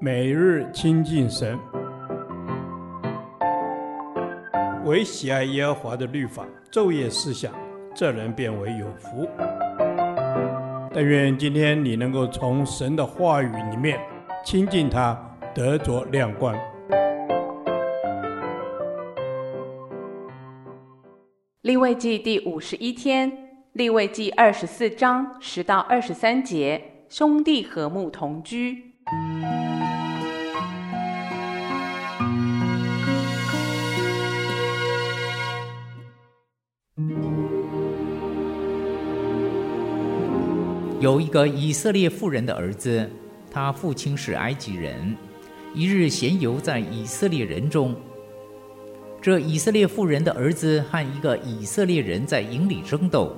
每日亲近神，唯喜爱耶和华的律法，昼夜思想，这人便为有福。但愿今天你能够从神的话语里面亲近他，得着亮光。立位记第五十一天，立位记二十四章十到二十三节，兄弟和睦同居。有一个以色列妇人的儿子，他父亲是埃及人，一日闲游在以色列人中。这以色列妇人的儿子和一个以色列人在营里争斗。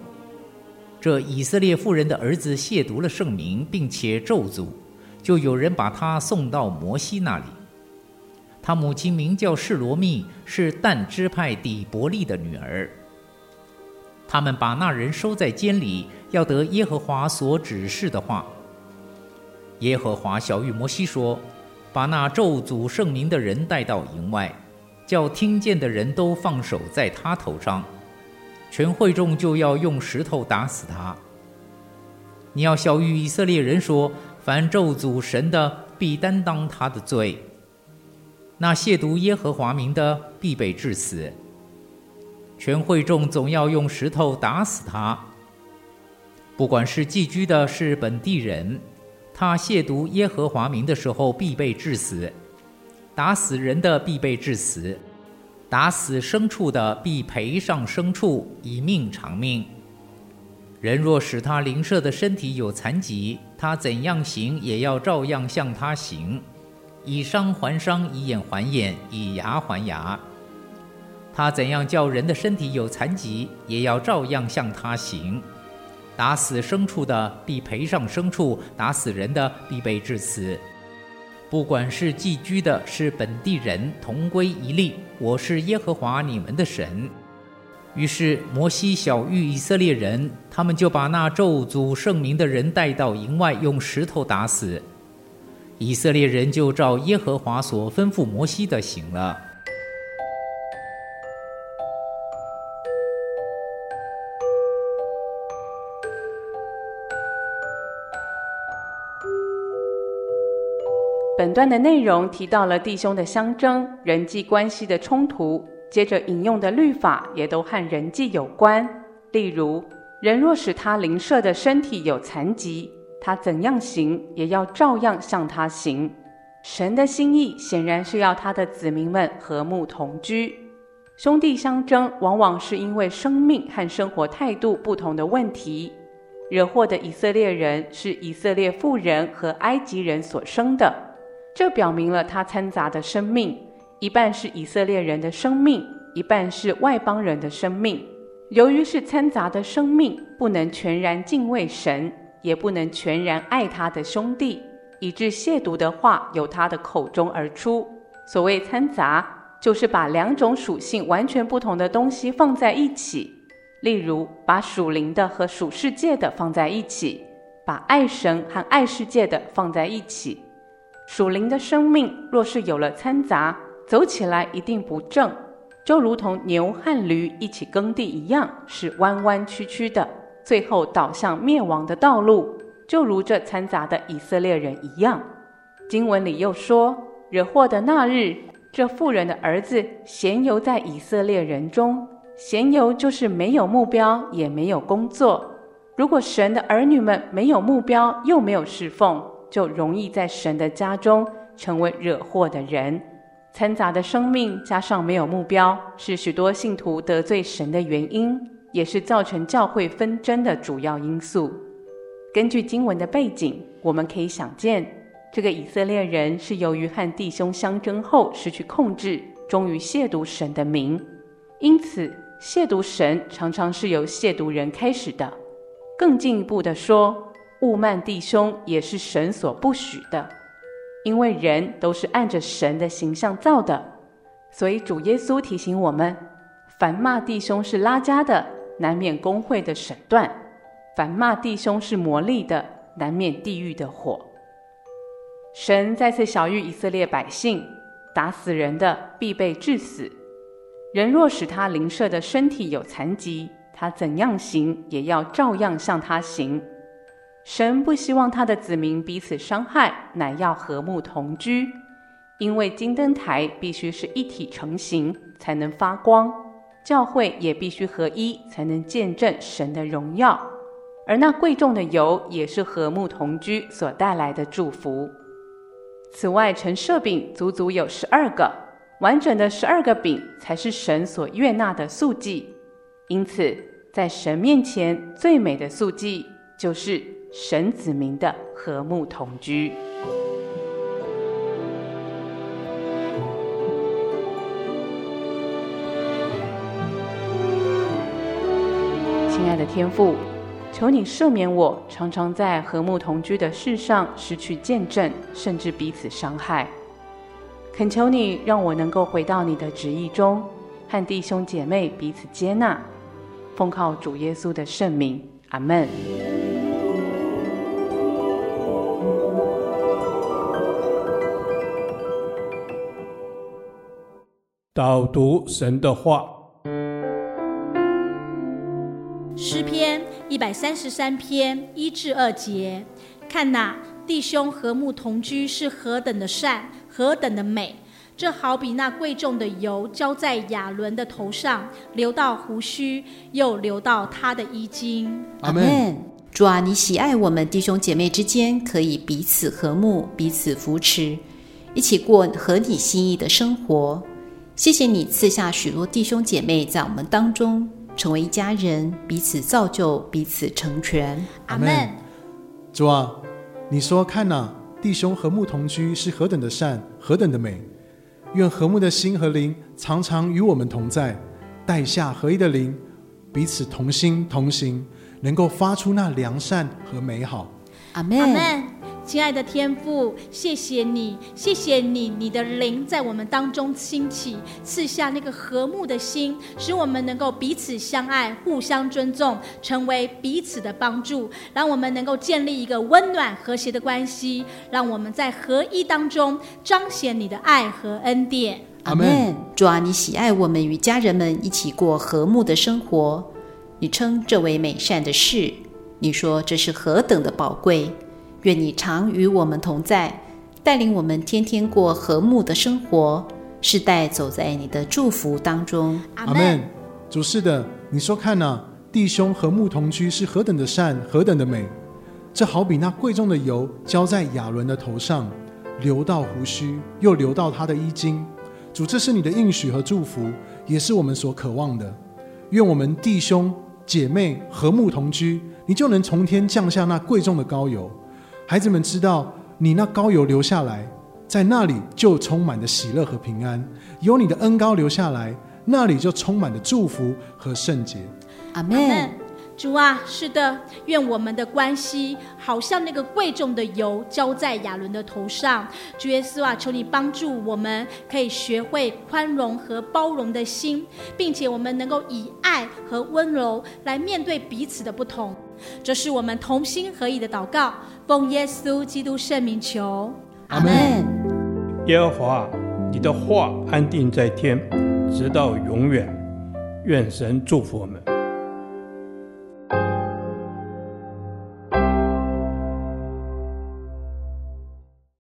这以色列妇人的儿子亵渎了圣名，并且咒诅，就有人把他送到摩西那里。他母亲名叫示罗密，是但支派底伯利的女儿。他们把那人收在监里，要得耶和华所指示的话。耶和华晓諭摩西说：“把那咒诅圣名的人带到营外。”叫听见的人都放手在他头上，全会众就要用石头打死他。你要晓諭以色列人说：凡咒诅神的，必担当他的罪；那亵渎耶和华名的，必被治死。全会众总要用石头打死他。不管是寄居的，是本地人，他亵渎耶和华名的时候，必被致死。打死人的必被致死，打死牲畜的必赔上牲畜，以命偿命。人若使他邻舍的身体有残疾，他怎样行也要照样向他行，以伤还伤，以眼还眼，以牙还牙。他怎样叫人的身体有残疾，也要照样向他行。打死牲畜的必赔上牲畜，打死人的必被致死。不管是寄居的，是本地人，同归一例。我是耶和华你们的神。于是摩西晓諭以色列人，他们就把那咒诅圣名的人带到营外，用石头打死。以色列人就照耶和华所吩咐摩西的行了。本段的内容提到了弟兄的相争、人际关系的冲突，接着引用的律法也都和人际有关。例如，人若使他邻舍的身体有残疾，他怎样行，也要照样向他行。神的心意显然是要他的子民们和睦同居。兄弟相争，往往是因为生命和生活态度不同的问题。惹祸的以色列人是以色列妇人和埃及人所生的。这表明了他掺杂的生命，一半是以色列人的生命，一半是外邦人的生命。由于是掺杂的生命，不能全然敬畏神，也不能全然爱他的兄弟，以致亵渎的话由他的口中而出。所谓掺杂，就是把两种属性完全不同的东西放在一起，例如把属灵的和属世界的放在一起，把爱神和爱世界的放在一起。属灵的生命若是有了掺杂，走起来一定不正，就如同牛和驴一起耕地一样，是弯弯曲曲的，最后导向灭亡的道路。就如这掺杂的以色列人一样。经文里又说，惹祸的那日，这妇人的儿子闲游在以色列人中，闲游就是没有目标，也没有工作。如果神的儿女们没有目标，又没有侍奉，就容易在神的家中成为惹祸的人。掺杂的生命加上没有目标，是许多信徒得罪神的原因，也是造成教会纷争的主要因素。根据经文的背景，我们可以想见，这个以色列人是由于和弟兄相争后失去控制，终于亵渎神的名。因此，亵渎神常常是由亵渎人开始的。更进一步的说，侮慢弟兄也是神所不许的，因为人都是按着神的形象造的，所以主耶稣提醒我们：凡骂弟兄是拉加的，难免公会的审断；凡骂弟兄是魔力的，难免地狱的火。神再次晓谕以色列百姓：打死人的必被治死；人若使他邻舍的身体有残疾，他怎样行，也要照样向他行。神不希望他的子民彼此伤害，乃要和睦同居。因为金灯台必须是一体成型，才能发光；教会也必须合一，才能见证神的荣耀。而那贵重的油，也是和睦同居所带来的祝福。此外，陈设饼足足有十二个，完整的十二个饼才是神所悦纳的素祭。因此，在神面前最美的素祭，就是神子民的和睦同居。亲爱的天父。求你赦免我，常常在和睦同居的事上失去见证，甚至彼此伤害。恳求你让我能够回到你的旨意中，和弟兄姐妹彼此接纳。奉靠主耶稣的圣名，阿门。导读神的话。诗篇一百三十三篇一至二节，看哪，弟兄和睦同居是何等的善，何等的美！这好比那贵重的油浇在亚伦的头上，流到胡须，又流到他的衣襟。阿门。主啊，你喜爱我们弟兄姐妹之间可以彼此和睦，彼此扶持，一起过合你心意的生活。谢谢你赐下许多弟兄姐妹在我们当中。成为一家人，彼此造就，彼此成全。阿门。主啊，你说看呐，弟兄和睦同居是何等的善，何等的美。愿和睦的心和灵常常与我们同在，带下合一的灵，彼此同心同行，能够发出那良善和美好。阿门。亲爱的天父，谢谢你，谢谢你，你的灵在我们当中兴起，赐下那个和睦的心，使我们能够彼此相爱，互相尊重，成为彼此的帮助，让我们能够建立一个温暖和谐的关系，让我们在合一当中彰显你的爱和恩典。阿门。主啊，你喜爱我们与家人们一起过和睦的生活，你称这为美善的事，你说这是何等的宝贵。愿你常与我们同在，带领我们天天过和睦的生活，世代走在你的祝福当中。阿门。主是的，你说看呐，弟兄和睦同居是何等的善，何等的美。这好比那贵重的油浇在亚伦的头上，流到胡须，又流到他的衣襟。主，这是你的应许和祝福，也是我们所渴望的。愿我们弟兄姐妹和睦同居，你就能从天降下那贵重的膏油。孩子们知道，你那高油留下来，在那里就充满着喜乐和平安；有你的恩高留下来，那里就充满着祝福和圣洁。阿门。主啊，是的，愿我们的关系好像那个贵重的油浇在亚伦的头上。主耶稣啊，求你帮助我们，可以学会宽容和包容的心，并且我们能够以爱和温柔来面对彼此的不同。这是我们同心合意的祷告，奉耶稣基督圣名求，阿门。耶和华，你的话安定在天，直到永远。愿神祝福我们。